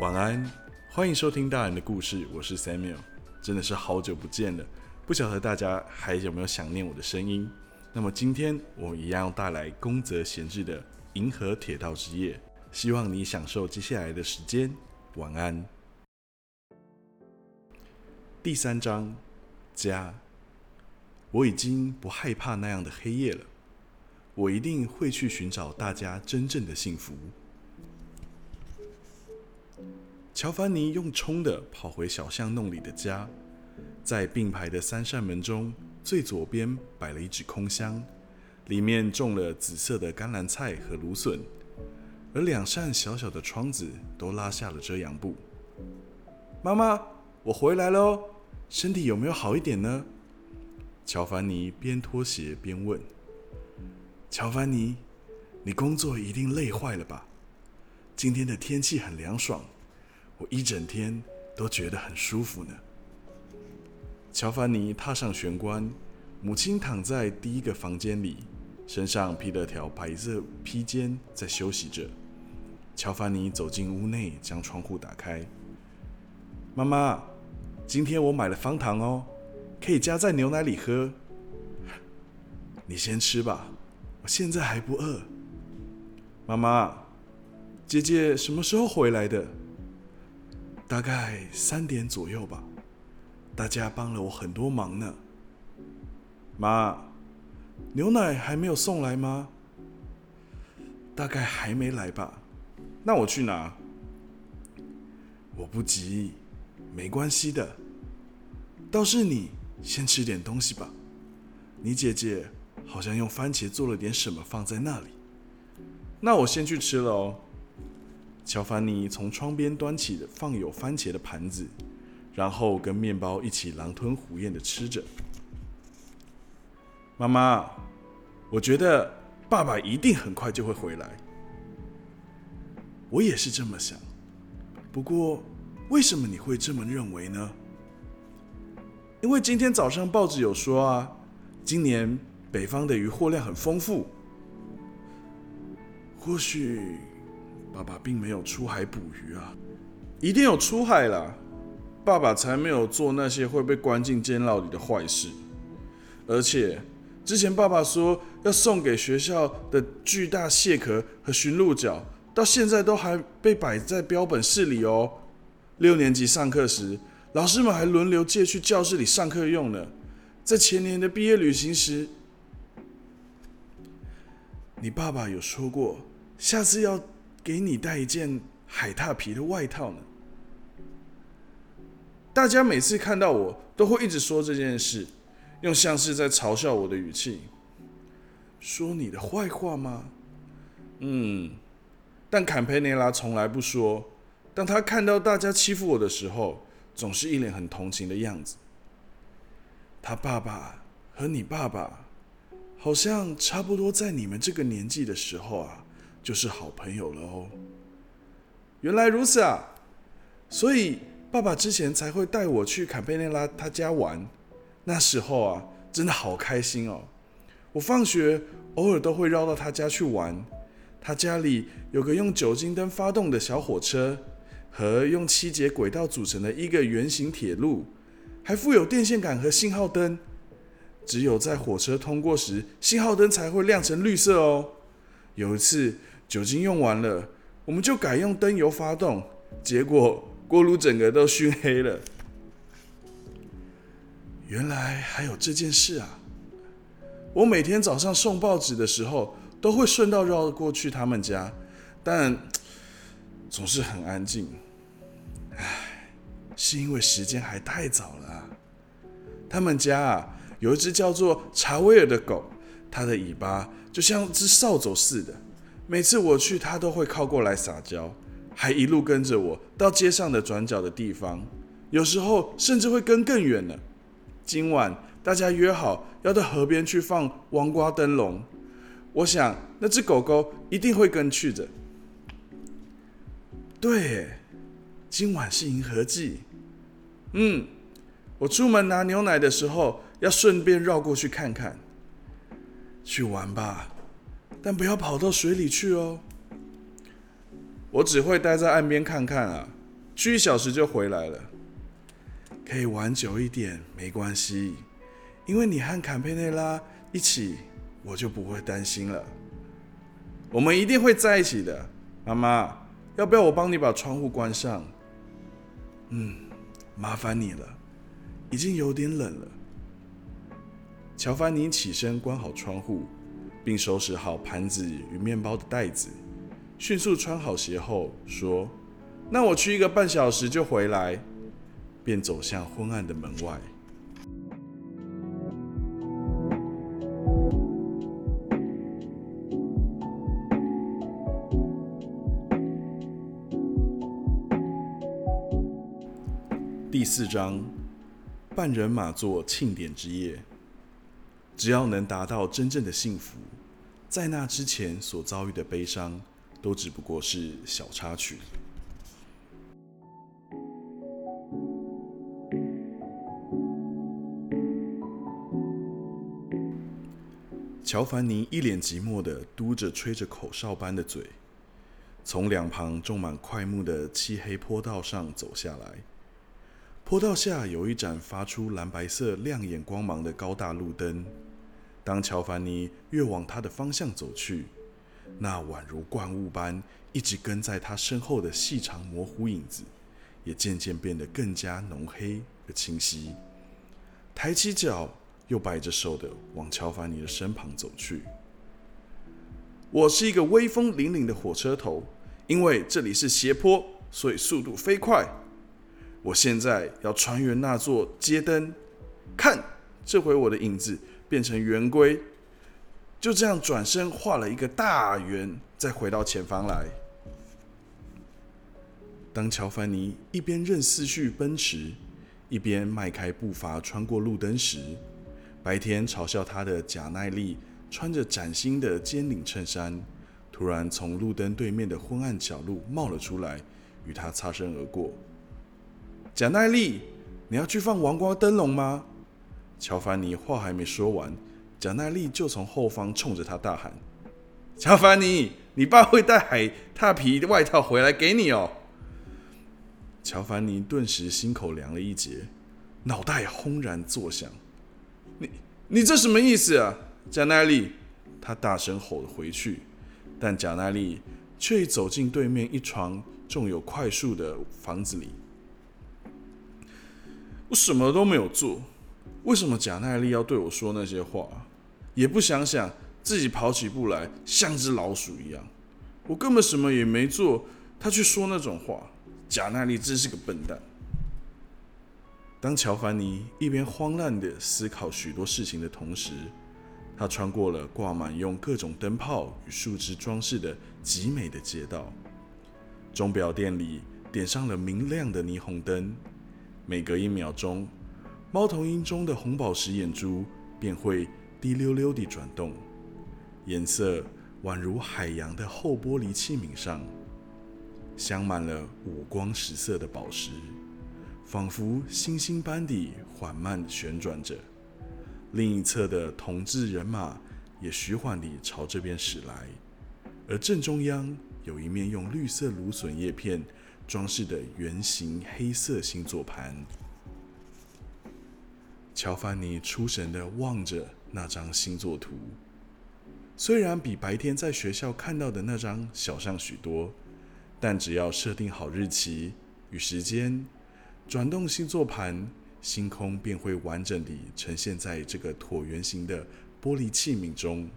晚安，欢迎收听大人的故事，我是 Samuel，真的是好久不见了，不晓得大家还有没有想念我的声音？那么今天我一样带来宫泽贤治的《银河铁道之夜》，希望你享受接下来的时间，晚安。第三章，家，我已经不害怕那样的黑夜了，我一定会去寻找大家真正的幸福。乔凡尼用冲的跑回小巷弄里的家，在并排的三扇门中，最左边摆了一纸空箱，里面种了紫色的甘蓝菜和芦笋，而两扇小小的窗子都拉下了遮阳布。妈妈，我回来喽，身体有没有好一点呢？乔凡尼边脱鞋边问。乔凡尼，你工作一定累坏了吧？今天的天气很凉爽。我一整天都觉得很舒服呢。乔凡尼踏上玄关，母亲躺在第一个房间里，身上披了条白色披肩，在休息着。乔凡尼走进屋内，将窗户打开。妈妈，今天我买了方糖哦，可以加在牛奶里喝。你先吃吧，我现在还不饿。妈妈，姐姐什么时候回来的？大概三点左右吧，大家帮了我很多忙呢。妈，牛奶还没有送来吗？大概还没来吧。那我去拿。我不急，没关系的。倒是你先吃点东西吧。你姐姐好像用番茄做了点什么放在那里。那我先去吃了哦。乔凡尼从窗边端起的放有番茄的盘子，然后跟面包一起狼吞虎咽的吃着。妈妈，我觉得爸爸一定很快就会回来。我也是这么想。不过，为什么你会这么认为呢？因为今天早上报纸有说啊，今年北方的鱼获量很丰富。或许。爸爸并没有出海捕鱼啊，一定有出海啦！爸爸才没有做那些会被关进监牢里的坏事。而且之前爸爸说要送给学校的巨大蟹壳和驯鹿角，到现在都还被摆在标本室里哦。六年级上课时，老师们还轮流借去教室里上课用呢。在前年的毕业旅行时，你爸爸有说过，下次要。给你带一件海獭皮的外套呢。大家每次看到我都会一直说这件事，用像是在嘲笑我的语气，说你的坏话吗？嗯，但坎培内拉从来不说。当他看到大家欺负我的时候，总是一脸很同情的样子。他爸爸和你爸爸好像差不多在你们这个年纪的时候啊。就是好朋友了哦。原来如此啊，所以爸爸之前才会带我去坎贝内拉他家玩。那时候啊，真的好开心哦。我放学偶尔都会绕到他家去玩。他家里有个用酒精灯发动的小火车，和用七节轨道组成的一个圆形铁路，还附有电线杆和信号灯。只有在火车通过时，信号灯才会亮成绿色哦。有一次。酒精用完了，我们就改用灯油发动，结果锅炉整个都熏黑了。原来还有这件事啊！我每天早上送报纸的时候，都会顺道绕过去他们家，但总是很安静。唉，是因为时间还太早了。他们家啊，有一只叫做查威尔的狗，它的尾巴就像只扫帚似的。每次我去，它都会靠过来撒娇，还一路跟着我到街上的转角的地方，有时候甚至会跟更远呢。今晚大家约好要到河边去放王瓜灯笼，我想那只狗狗一定会跟去的。对，今晚是银河季。嗯，我出门拿牛奶的时候要顺便绕过去看看。去玩吧。但不要跑到水里去哦。我只会待在岸边看看啊，去一小时就回来了。可以玩久一点，没关系，因为你和坎佩内拉一起，我就不会担心了。我们一定会在一起的，妈妈。要不要我帮你把窗户关上？嗯，麻烦你了，已经有点冷了。乔凡尼起身关好窗户，并收拾好盘子与面包的袋子，迅速穿好鞋后说：“那我去一个半小时就回来。”便走向昏暗的门外。第四章，半人马座庆典之夜。只要能达到真正的幸福，在那之前所遭遇的悲伤，都只不过是小插曲。乔凡尼一脸寂寞的嘟着吹着口哨般的嘴，从两旁种满快木的漆黑坡道上走下来。坡道下有一盏发出蓝白色亮眼光芒的高大路灯。当乔凡尼越往他的方向走去，那宛如怪物般一直跟在他身后的细长模糊影子，也渐渐变得更加浓黑而清晰。抬起脚，又摆着手的往乔凡尼的身旁走去。我是一个威风凛凛的火车头，因为这里是斜坡，所以速度飞快。我现在要穿越那座街灯，看，这回我的影子变成圆规，就这样转身画了一个大圆，再回到前方来。当乔凡尼一边任思绪奔驰，一边迈开步伐穿过路灯时，白天嘲笑他的贾奈利穿着崭新的尖领衬衫，突然从路灯对面的昏暗角落冒了出来，与他擦身而过。贾奈利，你要去放王瓜灯笼吗？乔凡尼话还没说完，贾奈利就从后方冲着他大喊：“乔凡尼，你爸会带海獭皮外套回来给你哦！”乔凡尼顿时心口凉了一截，脑袋轰然作响：“你你这什么意思啊，贾奈利？”他大声吼了回去，但贾奈利却已走进对面一床种有快树的房子里。我什么都没有做，为什么贾耐利要对我说那些话？也不想想自己跑起步来像只老鼠一样。我根本什么也没做，他却说那种话。贾耐利真是个笨蛋。当乔凡尼一边慌乱的思考许多事情的同时，他穿过了挂满用各种灯泡与树枝装饰的极美的街道。钟表店里点上了明亮的霓虹灯。每隔一秒钟，猫头鹰中的红宝石眼珠便会滴溜溜地转动，颜色宛如海洋的厚玻璃器皿上镶满了五光十色的宝石，仿佛星星般地缓慢旋转着。另一侧的铜制人马也徐缓地朝这边驶来，而正中央有一面用绿色芦笋叶片。装饰的圆形黑色星座盘，乔凡尼出神的望着那张星座图。虽然比白天在学校看到的那张小上许多，但只要设定好日期与时间，转动星座盘，星空便会完整地呈现在这个椭圆形的玻璃器皿中。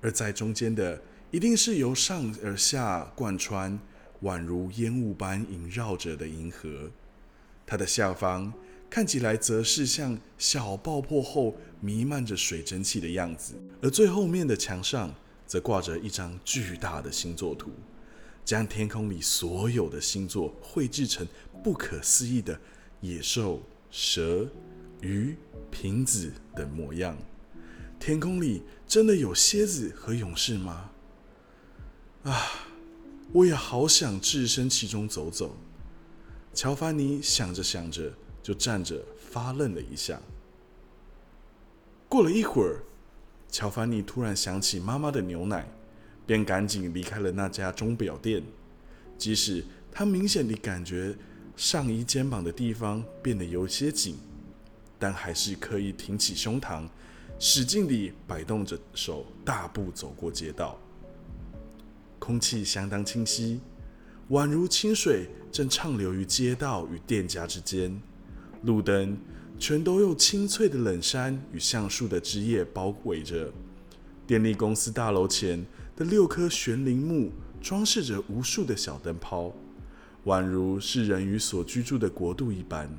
而在中间的，一定是由上而下贯穿。宛如烟雾般萦绕着的银河，它的下方看起来则是像小爆破后弥漫着水蒸气的样子，而最后面的墙上则挂着一张巨大的星座图，将天空里所有的星座绘制成不可思议的野兽、蛇、鱼、瓶子等模样。天空里真的有蝎子和勇士吗？啊！我也好想置身其中走走。乔凡尼想着想着，就站着发愣了一下。过了一会儿，乔凡尼突然想起妈妈的牛奶，便赶紧离开了那家钟表店。即使他明显地感觉上衣肩膀的地方变得有些紧，但还是刻意挺起胸膛，使劲地摆动着手，大步走过街道。空气相当清晰，宛如清水正畅流于街道与店家之间。路灯全都用青翠的冷杉与橡树的枝叶包围着。电力公司大楼前的六棵悬铃木装饰着无数的小灯泡，宛如是人鱼所居住的国度一般。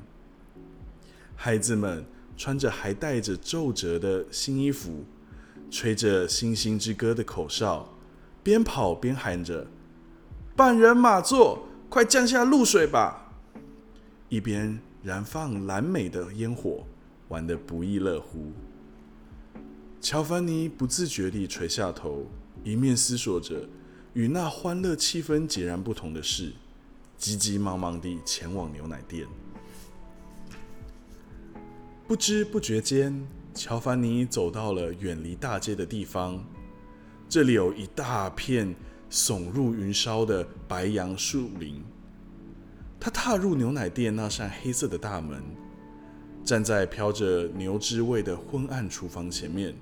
孩子们穿着还带着皱褶的新衣服，吹着星星之歌的口哨。边跑边喊着：“半人马座，快降下露水吧！”一边燃放蓝美的烟火，玩得不亦乐乎。乔凡尼不自觉地垂下头，一面思索着与那欢乐气氛截然不同的事，急急忙忙地前往牛奶店。不知不觉间，乔凡尼走到了远离大街的地方。这里有一大片耸入云梢的白杨树林。他踏入牛奶店那扇黑色的大门，站在飘着牛脂味的昏暗厨房前面。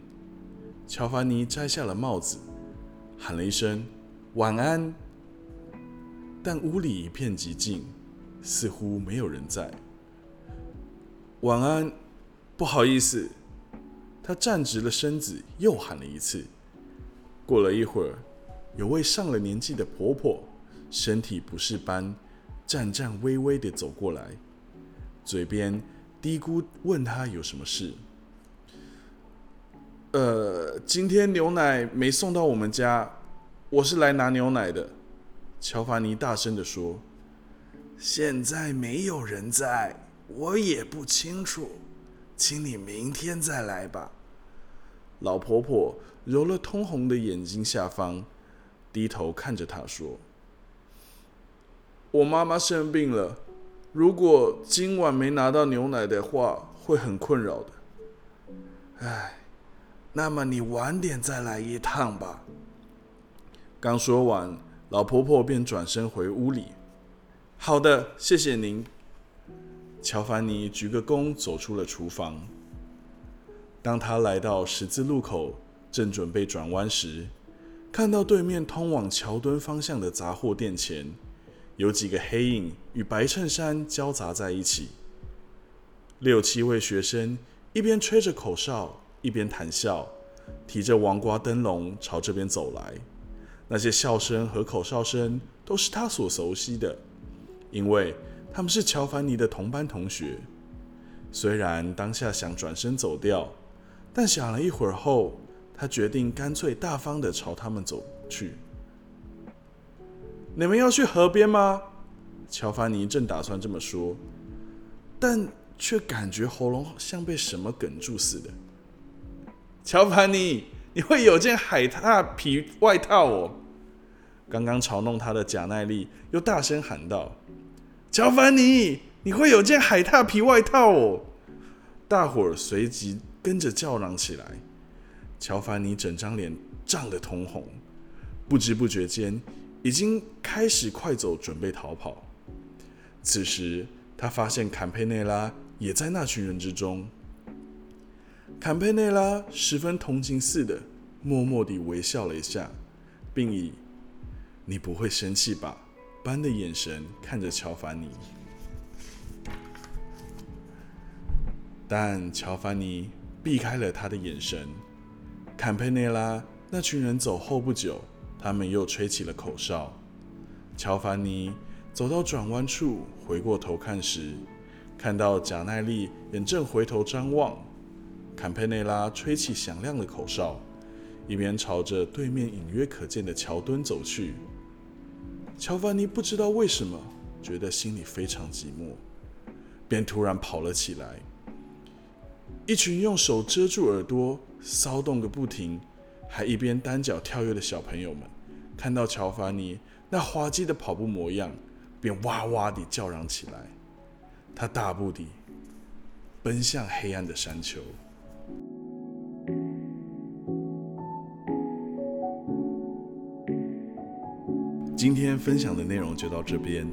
乔凡尼摘下了帽子，喊了一声“晚安”，但屋里一片寂静，似乎没有人在。晚安，不好意思。他站直了身子，又喊了一次。过了一会儿，有位上了年纪的婆婆，身体不适般，颤颤巍巍地走过来，嘴边嘀咕问他有什么事。呃，今天牛奶没送到我们家，我是来拿牛奶的。乔凡尼大声地说：“现在没有人在，我也不清楚，请你明天再来吧。”老婆婆。揉了通红的眼睛下方，低头看着他说：“我妈妈生病了，如果今晚没拿到牛奶的话，会很困扰的。唉，那么你晚点再来一趟吧。”刚说完，老婆婆便转身回屋里。“好的，谢谢您。”乔凡尼鞠个躬，走出了厨房。当他来到十字路口。正准备转弯时，看到对面通往桥墩方向的杂货店前，有几个黑影与白衬衫交杂在一起。六七位学生一边吹着口哨，一边谈笑，提着黄瓜灯笼朝这边走来。那些笑声和口哨声都是他所熟悉的，因为他们是乔凡尼的同班同学。虽然当下想转身走掉，但想了一会儿后。他决定干脆大方的朝他们走去。你们要去河边吗？乔凡尼正打算这么说，但却感觉喉咙像被什么哽住似的。乔凡尼，你会有件海獭皮外套哦！刚刚嘲弄他的贾耐利又大声喊道：“乔凡尼，你会有件海獭皮外套哦！”大伙儿随即跟着叫嚷起来。乔凡尼整张脸涨得通红，不知不觉间已经开始快走，准备逃跑。此时，他发现坎佩内拉也在那群人之中。坎佩内拉十分同情似的，默默地微笑了一下，并以“你不会生气吧”般的眼神看着乔凡尼。但乔凡尼避开了他的眼神。坎佩内拉那群人走后不久，他们又吹起了口哨。乔凡尼走到转弯处，回过头看时，看到贾奈利也正回头张望。坎佩内拉吹起响亮的口哨，一边朝着对面隐约可见的桥墩走去。乔凡尼不知道为什么，觉得心里非常寂寞，便突然跑了起来。一群用手遮住耳朵。骚动个不停，还一边单脚跳跃的小朋友们，看到乔凡尼那滑稽的跑步模样，便哇哇地叫嚷起来。他大步地奔向黑暗的山丘。今天分享的内容就到这边，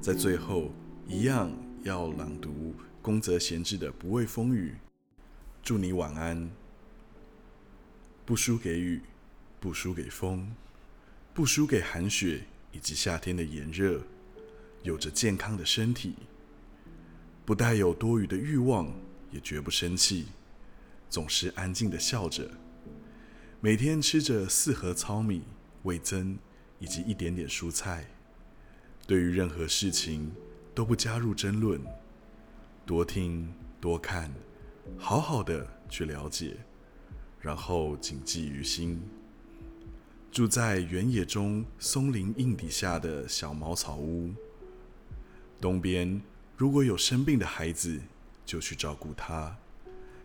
在最后一样要朗读宫泽贤治的《不畏风雨》，祝你晚安。不输给雨，不输给风，不输给寒雪以及夏天的炎热，有着健康的身体，不带有多余的欲望，也绝不生气，总是安静的笑着，每天吃着四盒糙米、味增以及一点点蔬菜，对于任何事情都不加入争论，多听多看，好好的去了解。然后谨记于心。住在原野中松林荫底下的小茅草屋，东边如果有生病的孩子，就去照顾他；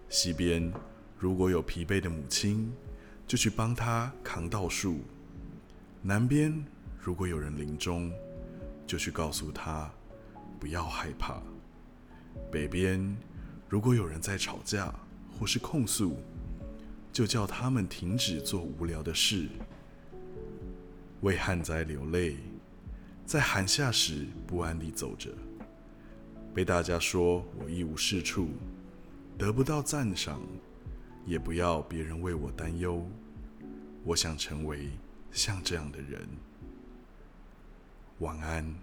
西边如果有疲惫的母亲，就去帮他扛稻树；南边如果有人临终，就去告诉他不要害怕；北边如果有人在吵架或是控诉。就叫他们停止做无聊的事，为旱灾流泪，在寒夏时不安地走着，被大家说我一无是处，得不到赞赏，也不要别人为我担忧。我想成为像这样的人。晚安。